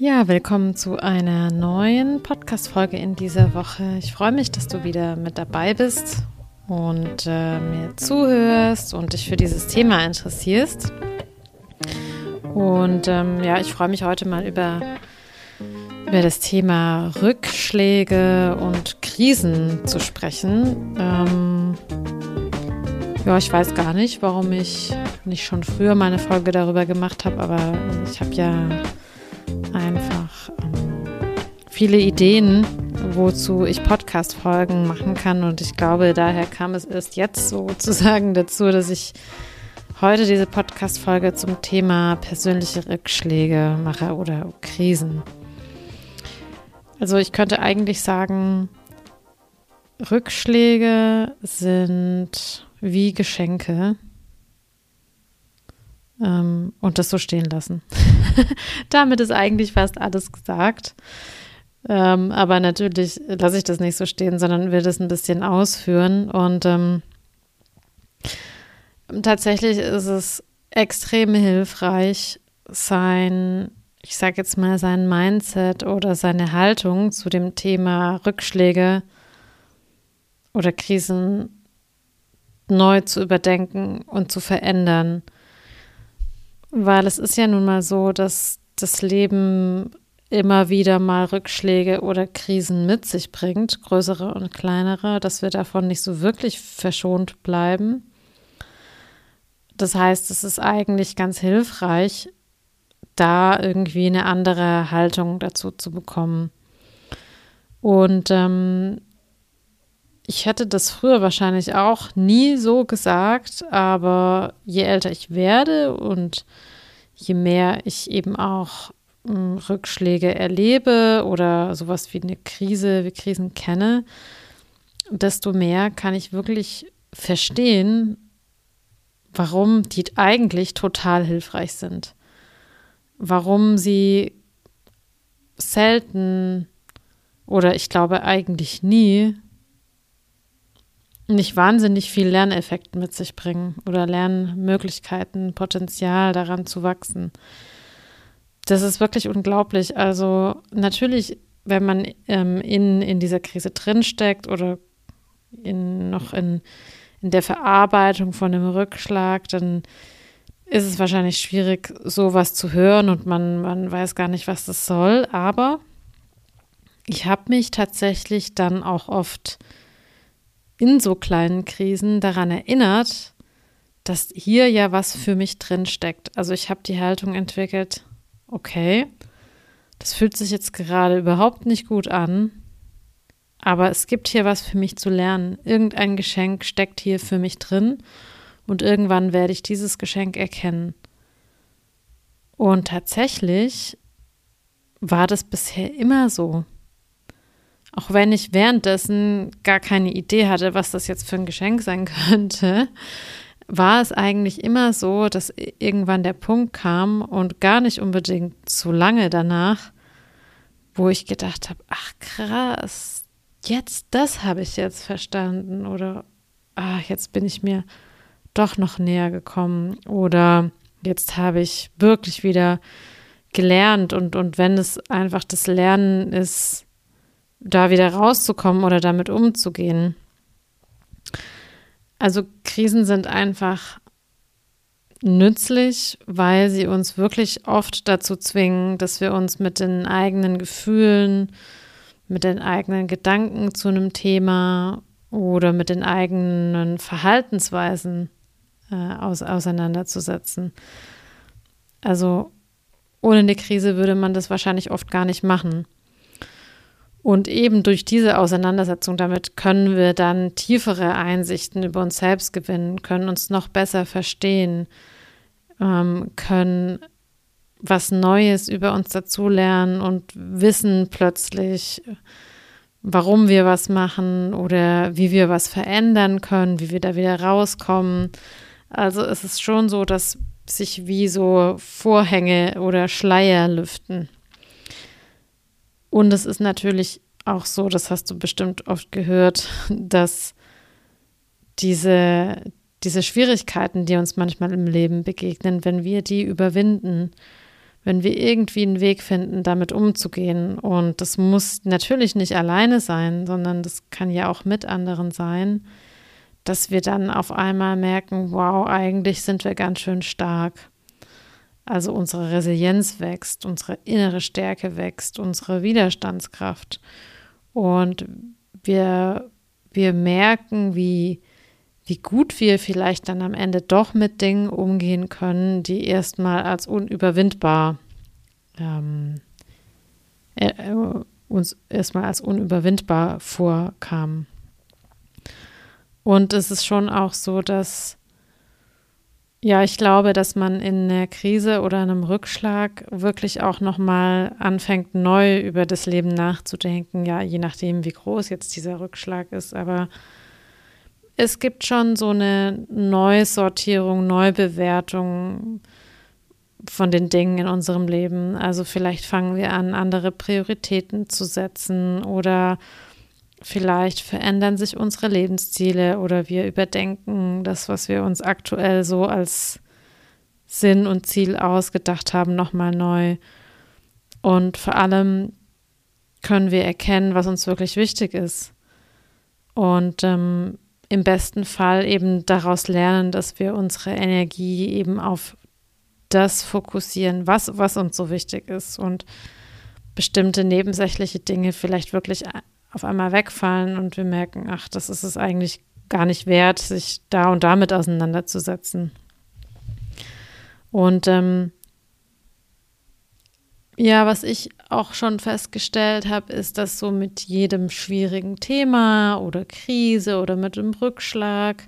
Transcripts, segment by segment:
Ja, willkommen zu einer neuen Podcast-Folge in dieser Woche. Ich freue mich, dass du wieder mit dabei bist und äh, mir zuhörst und dich für dieses Thema interessierst. Und ähm, ja, ich freue mich heute mal über, über das Thema Rückschläge und Krisen zu sprechen. Ähm, ja, ich weiß gar nicht, warum ich nicht schon früher meine Folge darüber gemacht habe, aber ich habe ja viele Ideen, wozu ich Podcast-Folgen machen kann. Und ich glaube, daher kam es erst jetzt sozusagen dazu, dass ich heute diese Podcast-Folge zum Thema persönliche Rückschläge mache oder Krisen. Also ich könnte eigentlich sagen, Rückschläge sind wie Geschenke ähm, und das so stehen lassen. Damit ist eigentlich fast alles gesagt. Ähm, aber natürlich lasse ich das nicht so stehen, sondern will das ein bisschen ausführen. Und ähm, tatsächlich ist es extrem hilfreich, sein, ich sage jetzt mal, sein Mindset oder seine Haltung zu dem Thema Rückschläge oder Krisen neu zu überdenken und zu verändern. Weil es ist ja nun mal so, dass das Leben immer wieder mal Rückschläge oder Krisen mit sich bringt, größere und kleinere, dass wir davon nicht so wirklich verschont bleiben. Das heißt, es ist eigentlich ganz hilfreich, da irgendwie eine andere Haltung dazu zu bekommen. Und ähm, ich hätte das früher wahrscheinlich auch nie so gesagt, aber je älter ich werde und je mehr ich eben auch Rückschläge erlebe oder sowas wie eine Krise, wie Krisen kenne, desto mehr kann ich wirklich verstehen, warum die eigentlich total hilfreich sind. Warum sie selten oder ich glaube eigentlich nie nicht wahnsinnig viel Lerneffekt mit sich bringen oder Lernmöglichkeiten, Potenzial daran zu wachsen. Das ist wirklich unglaublich. Also natürlich, wenn man ähm, in, in dieser Krise drinsteckt oder in, noch in, in der Verarbeitung von einem Rückschlag, dann ist es wahrscheinlich schwierig, sowas zu hören und man, man weiß gar nicht, was das soll. Aber ich habe mich tatsächlich dann auch oft in so kleinen Krisen daran erinnert, dass hier ja was für mich drin steckt. Also ich habe die Haltung entwickelt, okay, das fühlt sich jetzt gerade überhaupt nicht gut an, aber es gibt hier was für mich zu lernen. Irgendein Geschenk steckt hier für mich drin und irgendwann werde ich dieses Geschenk erkennen. Und tatsächlich war das bisher immer so. Auch wenn ich währenddessen gar keine Idee hatte, was das jetzt für ein Geschenk sein könnte, war es eigentlich immer so, dass irgendwann der Punkt kam und gar nicht unbedingt so lange danach, wo ich gedacht habe, ach krass, jetzt das habe ich jetzt verstanden oder ach, jetzt bin ich mir doch noch näher gekommen oder jetzt habe ich wirklich wieder gelernt und, und wenn es einfach das Lernen ist, da wieder rauszukommen oder damit umzugehen. Also Krisen sind einfach nützlich, weil sie uns wirklich oft dazu zwingen, dass wir uns mit den eigenen Gefühlen, mit den eigenen Gedanken zu einem Thema oder mit den eigenen Verhaltensweisen äh, aus, auseinanderzusetzen. Also ohne eine Krise würde man das wahrscheinlich oft gar nicht machen. Und eben durch diese Auseinandersetzung damit können wir dann tiefere Einsichten über uns selbst gewinnen, können uns noch besser verstehen, ähm, können was Neues über uns dazulernen und wissen plötzlich, warum wir was machen oder wie wir was verändern können, wie wir da wieder rauskommen. Also es ist schon so, dass sich wie so Vorhänge oder Schleier lüften. Und es ist natürlich auch so, das hast du bestimmt oft gehört, dass diese, diese Schwierigkeiten, die uns manchmal im Leben begegnen, wenn wir die überwinden, wenn wir irgendwie einen Weg finden, damit umzugehen. Und das muss natürlich nicht alleine sein, sondern das kann ja auch mit anderen sein, dass wir dann auf einmal merken, wow, eigentlich sind wir ganz schön stark. Also unsere Resilienz wächst, unsere innere Stärke wächst, unsere Widerstandskraft. Und wir, wir merken, wie, wie gut wir vielleicht dann am Ende doch mit Dingen umgehen können, die erstmal als unüberwindbar ähm, äh, äh, uns erstmal als unüberwindbar vorkamen. Und es ist schon auch so, dass ja, ich glaube, dass man in einer Krise oder einem Rückschlag wirklich auch nochmal anfängt, neu über das Leben nachzudenken. Ja, je nachdem, wie groß jetzt dieser Rückschlag ist. Aber es gibt schon so eine Neusortierung, Neubewertung von den Dingen in unserem Leben. Also vielleicht fangen wir an, andere Prioritäten zu setzen oder vielleicht verändern sich unsere Lebensziele oder wir überdenken das, was wir uns aktuell so als Sinn und Ziel ausgedacht haben, nochmal neu. Und vor allem können wir erkennen, was uns wirklich wichtig ist. Und ähm, im besten Fall eben daraus lernen, dass wir unsere Energie eben auf das fokussieren, was, was uns so wichtig ist und bestimmte nebensächliche Dinge vielleicht wirklich auf einmal wegfallen und wir merken, ach, das ist es eigentlich gar nicht wert, sich da und damit auseinanderzusetzen. Und ähm, ja, was ich auch schon festgestellt habe, ist, dass so mit jedem schwierigen Thema oder Krise oder mit einem Rückschlag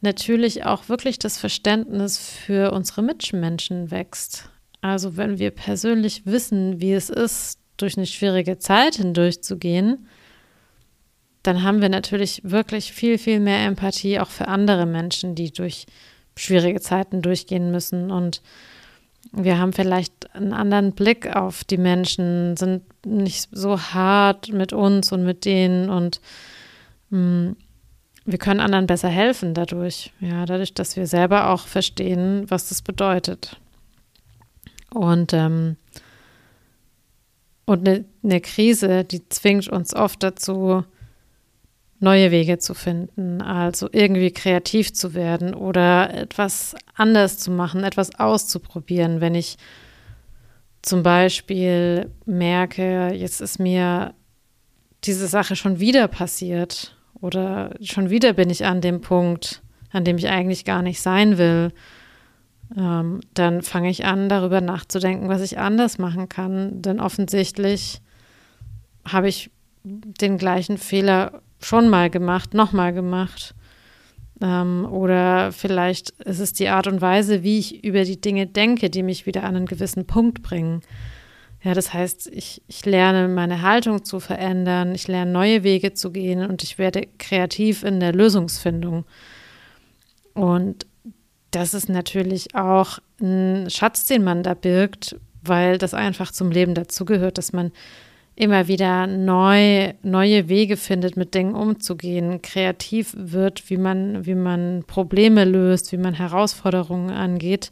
natürlich auch wirklich das Verständnis für unsere Mitmenschen wächst. Also wenn wir persönlich wissen, wie es ist, durch eine schwierige Zeit hindurchzugehen, dann haben wir natürlich wirklich viel, viel mehr Empathie auch für andere Menschen, die durch schwierige Zeiten durchgehen müssen. Und wir haben vielleicht einen anderen Blick auf die Menschen, sind nicht so hart mit uns und mit denen und mh, mm, wir können anderen besser helfen dadurch. Ja, dadurch, dass wir selber auch verstehen, was das bedeutet. Und, ähm, und eine, eine Krise, die zwingt uns oft dazu, neue Wege zu finden, also irgendwie kreativ zu werden oder etwas anders zu machen, etwas auszuprobieren. Wenn ich zum Beispiel merke, jetzt ist mir diese Sache schon wieder passiert oder schon wieder bin ich an dem Punkt, an dem ich eigentlich gar nicht sein will, ähm, dann fange ich an, darüber nachzudenken, was ich anders machen kann. Denn offensichtlich habe ich den gleichen Fehler schon mal gemacht, nochmal gemacht. Ähm, oder vielleicht ist es die Art und Weise, wie ich über die Dinge denke, die mich wieder an einen gewissen Punkt bringen. Ja, das heißt, ich, ich lerne meine Haltung zu verändern, ich lerne neue Wege zu gehen und ich werde kreativ in der Lösungsfindung. Und das ist natürlich auch ein Schatz, den man da birgt, weil das einfach zum Leben dazugehört, dass man immer wieder neu, neue Wege findet, mit Dingen umzugehen, kreativ wird, wie man, wie man Probleme löst, wie man Herausforderungen angeht.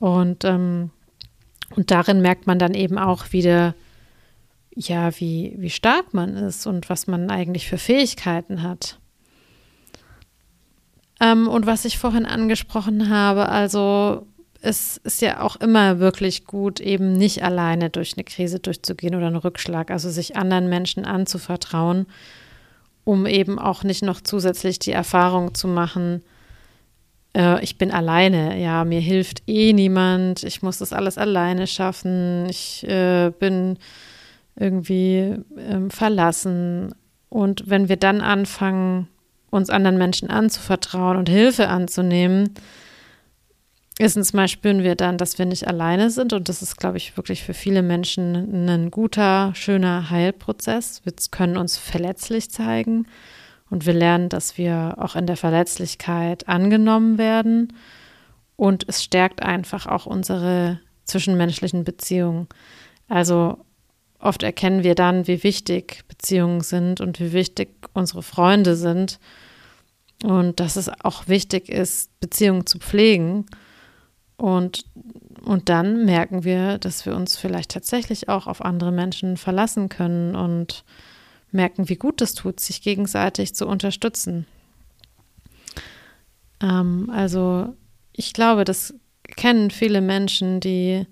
Und, ähm, und darin merkt man dann eben auch wieder, ja, wie, wie stark man ist und was man eigentlich für Fähigkeiten hat. Ähm, und was ich vorhin angesprochen habe, also es ist ja auch immer wirklich gut, eben nicht alleine durch eine Krise durchzugehen oder einen Rückschlag, also sich anderen Menschen anzuvertrauen, um eben auch nicht noch zusätzlich die Erfahrung zu machen, äh, ich bin alleine, ja, mir hilft eh niemand, ich muss das alles alleine schaffen, ich äh, bin irgendwie äh, verlassen. Und wenn wir dann anfangen, uns anderen Menschen anzuvertrauen und Hilfe anzunehmen, Erstens mal spüren wir dann, dass wir nicht alleine sind und das ist, glaube ich, wirklich für viele Menschen ein guter, schöner Heilprozess. Wir können uns verletzlich zeigen und wir lernen, dass wir auch in der Verletzlichkeit angenommen werden und es stärkt einfach auch unsere zwischenmenschlichen Beziehungen. Also oft erkennen wir dann, wie wichtig Beziehungen sind und wie wichtig unsere Freunde sind und dass es auch wichtig ist, Beziehungen zu pflegen Und, und dann merken wir, dass wir uns vielleicht tatsächlich auch auf andere Menschen verlassen können und merken, wie gut es tut, sich gegenseitig zu unterstützen. Ähm, also ich glaube, das kennen viele Menschen, die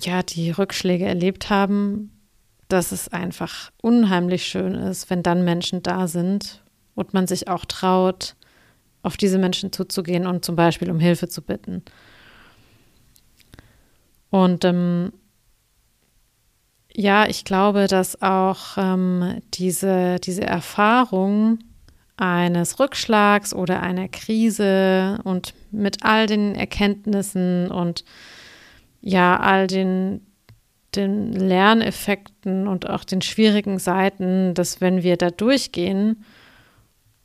ja die Rückschläge erlebt haben, dass es einfach unheimlich schön ist, wenn dann Menschen da sind und man sich auch traut, auf diese Menschen zuzugehen und zum Beispiel um Hilfe zu bitten. Und ähm, ja, ich glaube, dass auch ähm, diese, diese Erfahrung eines Rückschlags oder einer Krise und mit all den Erkenntnissen und ja, all den, den Lerneffekten und auch den schwierigen Seiten, dass wenn wir da durchgehen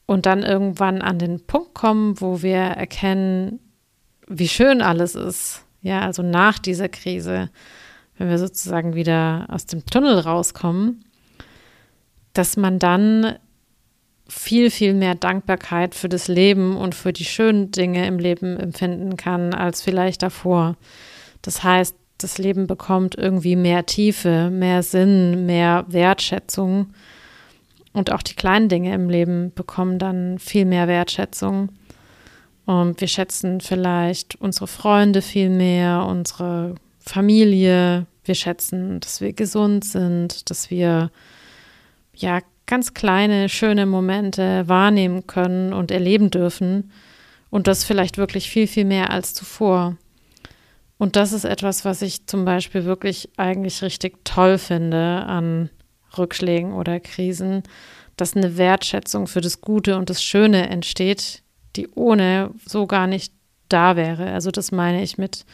und dann irgendwann an den Punkt kommen, wo wir erkennen, wie schön alles ist, ja, also nach dieser Krise, wenn wir sozusagen wieder aus dem Tunnel rauskommen, dass man dann viel, viel mehr Dankbarkeit für das Leben und für die schönen Dinge im Leben empfinden kann als vielleicht davor. Das heißt, das Leben bekommt irgendwie mehr Tiefe, mehr Sinn, mehr Wertschätzung. Und auch die kleinen Dinge im Leben bekommen dann viel mehr Wertschätzung. Und wir schätzen vielleicht unsere Freunde viel mehr, unsere Familie. Wir schätzen, dass wir gesund sind, dass wir ja ganz kleine, schöne Momente wahrnehmen können und erleben dürfen. Und das vielleicht wirklich viel, viel mehr als zuvor. Und das ist etwas, was ich zum Beispiel wirklich eigentlich richtig toll finde an Rückschlägen oder Krisen, dass eine Wertschätzung für das Gute und das Schöne entsteht, die ohne so gar nicht da wäre. Also das meine ich mit,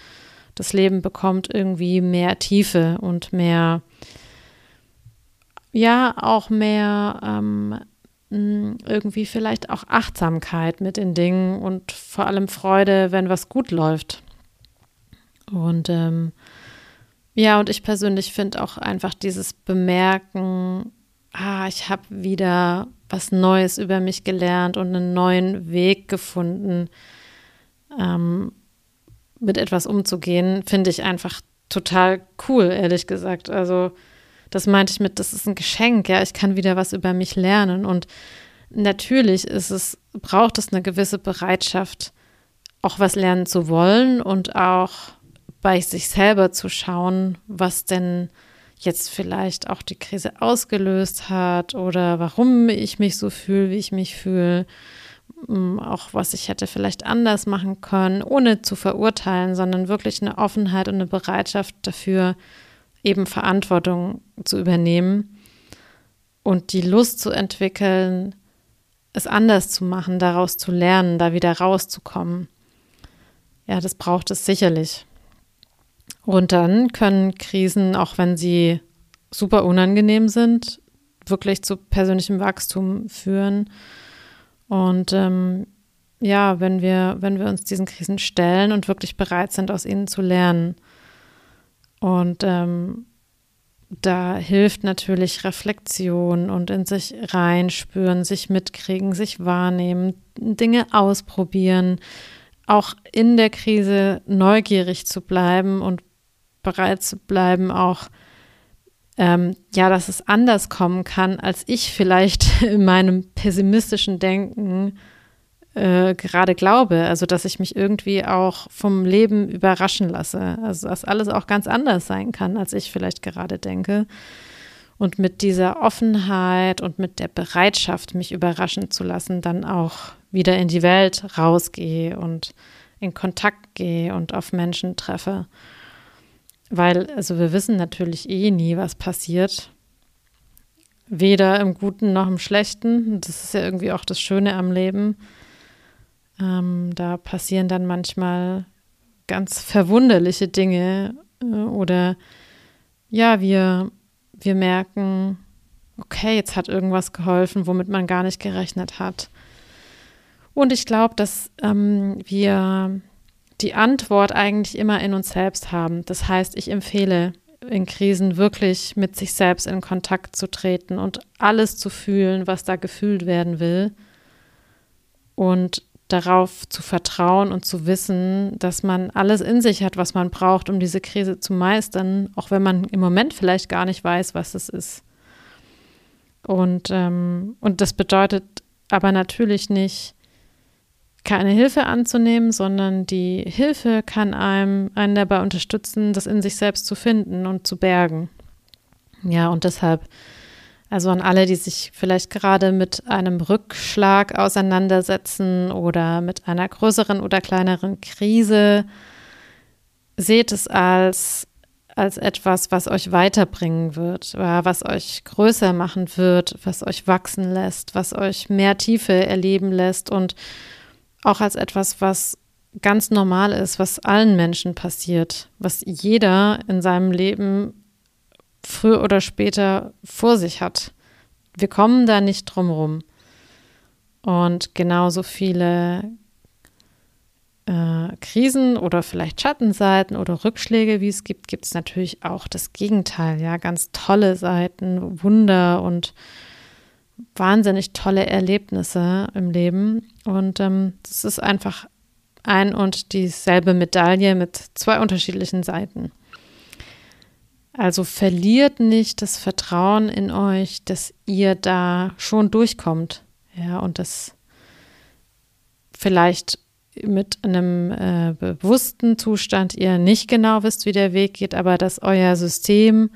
das Leben bekommt irgendwie mehr Tiefe und mehr, ja, auch mehr ähm, irgendwie vielleicht auch Achtsamkeit mit den Dingen und vor allem Freude, wenn was gut läuft. Und ähm, ja, und ich persönlich finde auch einfach dieses Bemerken, ah, ich habe wieder was Neues über mich gelernt und einen neuen Weg gefunden, ähm, mit etwas umzugehen, finde ich einfach total cool, ehrlich gesagt. Also das meinte ich mit, das ist ein Geschenk, ja, ich kann wieder was über mich lernen. Und natürlich ist es, braucht es eine gewisse Bereitschaft, auch was lernen zu wollen und auch bei sich selber zu schauen, was denn jetzt vielleicht auch die Krise ausgelöst hat oder warum ich mich so fühle, wie ich mich fühle, mm, auch was ich hätte vielleicht anders machen können, ohne zu verurteilen, sondern wirklich eine Offenheit und eine Bereitschaft dafür, eben Verantwortung zu übernehmen und die Lust zu entwickeln, es anders zu machen, daraus zu lernen, da wieder rauszukommen. Ja, das braucht es sicherlich. Und dann können Krisen, auch wenn sie super unangenehm sind, wirklich zu persönlichem Wachstum führen. Und ähm, ja, wenn wir, wenn wir uns diesen Krisen stellen und wirklich bereit sind, aus ihnen zu lernen. Und ähm, da hilft natürlich Reflexion und in sich reinspüren, sich mitkriegen, sich wahrnehmen, Dinge ausprobieren, auch in der Krise neugierig zu bleiben und bereit zu bleiben, auch ähm, ja, dass es anders kommen kann, als ich vielleicht in meinem pessimistischen Denken äh, gerade glaube. Also, dass ich mich irgendwie auch vom Leben überraschen lasse. Also, dass alles auch ganz anders sein kann, als ich vielleicht gerade denke. Und mit dieser Offenheit und mit der Bereitschaft, mich überraschen zu lassen, dann auch wieder in die Welt rausgehe und in Kontakt gehe und auf Menschen treffe. Weil, also wir wissen natürlich eh nie, was passiert. Weder im Guten noch im Schlechten. Das ist ja irgendwie auch das Schöne am Leben. Ähm, da passieren dann manchmal ganz verwunderliche Dinge äh, oder ja, wir, wir merken, okay, jetzt hat irgendwas geholfen, womit man gar nicht gerechnet hat. Und ich glaube, dass ähm, wir die Antwort eigentlich immer in uns selbst haben. Das heißt, ich empfehle in Krisen wirklich mit sich selbst in Kontakt zu treten und alles zu fühlen, was da gefühlt werden will. Und darauf zu vertrauen und zu wissen, dass man alles in sich hat, was man braucht, um diese Krise zu meistern, auch wenn man im Moment vielleicht gar nicht weiß, was es ist. Und, ähm, und das bedeutet aber natürlich nicht, keine Hilfe anzunehmen, sondern die Hilfe kann einem einen dabei unterstützen, das in sich selbst zu finden und zu bergen. Ja, und deshalb, also an alle, die sich vielleicht gerade mit einem Rückschlag auseinandersetzen oder mit einer größeren oder kleineren Krise, seht es als als etwas, was euch weiterbringen wird, was euch größer machen wird, was euch wachsen lässt, was euch mehr Tiefe erleben lässt und auch als etwas, was ganz normal ist, was allen Menschen passiert, was jeder in seinem Leben früher oder später vor sich hat. Wir kommen da nicht drum rum. Und genauso viele äh, Krisen oder vielleicht Schattenseiten oder Rückschläge, wie es gibt, gibt es natürlich auch das Gegenteil, ja, ganz tolle Seiten, Wunder und wahnsinnig tolle Erlebnisse im Leben. Und ähm, das ist einfach ein und dieselbe Medaille mit zwei unterschiedlichen Seiten. Also verliert nicht das Vertrauen in euch, dass ihr da schon durchkommt. Ja, und das vielleicht mit einem äh, bewussten Zustand ihr nicht genau wisst, wie der Weg geht, aber dass euer System,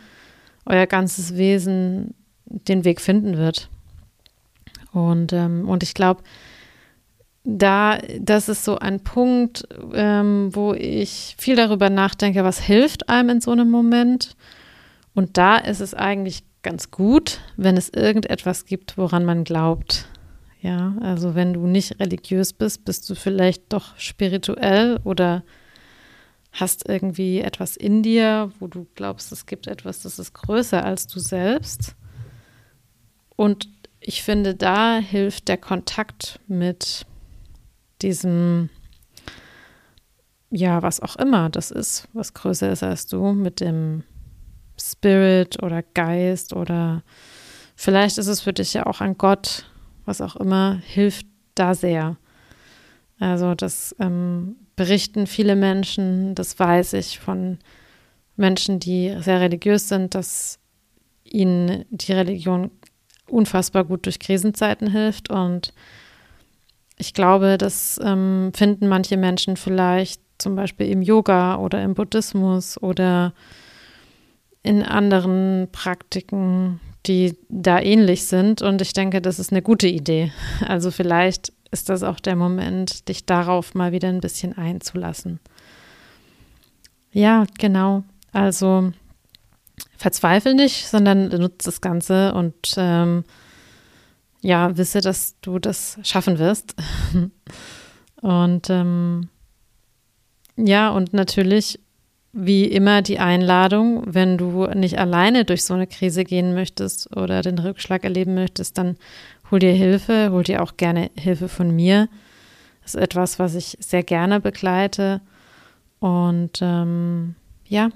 euer ganzes Wesen den Weg finden wird. Und, ähm, und ich glaube, da, das ist so ein Punkt, ähm, wo ich viel darüber nachdenke, was hilft einem in so einem Moment. Und da ist es eigentlich ganz gut, wenn es irgendetwas gibt, woran man glaubt. Ja, also wenn du nicht religiös bist, bist du vielleicht doch spirituell oder hast irgendwie etwas in dir, wo du glaubst, es gibt etwas, das ist größer als du selbst. Und ich finde, da hilft der Kontakt mit diesem, ja, was auch immer das ist, was größer ist als du, mit dem Spirit oder Geist oder vielleicht ist es für dich ja auch ein Gott was auch immer, hilft da sehr. Also das ähm, berichten viele Menschen, das weiß ich von Menschen, die sehr religiös sind, dass ihnen die Religion unfassbar gut durch Krisenzeiten hilft. Und ich glaube, das ähm, finden manche Menschen vielleicht zum Beispiel im Yoga oder im Buddhismus oder in anderen Praktiken, die da ähnlich sind. Und ich denke, das ist eine gute Idee. Also vielleicht ist das auch der Moment, dich darauf mal wieder ein bisschen einzulassen. Ja, genau. Also verzweifel nicht, sondern nutze das Ganze und ähm, ja, wisse, dass du das schaffen wirst. und ähm, ja, und natürlich wie immer die Einladung, wenn du nicht alleine durch so eine Krise gehen möchtest oder den Rückschlag erleben möchtest, dann hol dir Hilfe, hol dir auch gerne Hilfe von mir. Das ist etwas, was ich sehr gerne begleite. Und ähm, ja,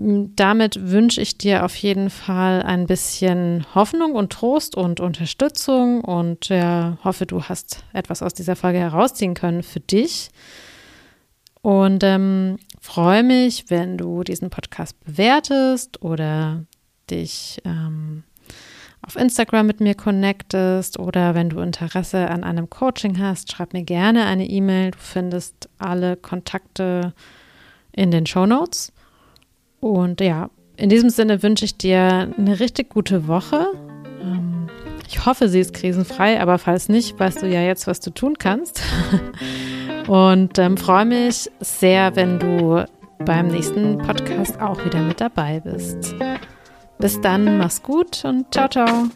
damit wünsche ich dir auf jeden Fall ein bisschen Hoffnung und Trost und Unterstützung und ja, hoffe, du hast etwas aus dieser Folge herausziehen können für dich. Und ähm, freue mich, wenn du diesen Podcast bewertest oder dich ähm, auf Instagram mit mir connectest oder wenn du Interesse an einem Coaching hast, schreib mir gerne eine E-Mail. Du findest alle Kontakte in den Show Notes. Und ja, in diesem Sinne wünsche ich dir eine richtig gute Woche. Ähm, ich hoffe, sie ist krisenfrei, aber falls nicht, weißt du ja jetzt, was du tun kannst. Und ähm, freue mich sehr, wenn du beim nächsten Podcast auch wieder mit dabei bist. Bis dann, mach's gut und ciao, ciao.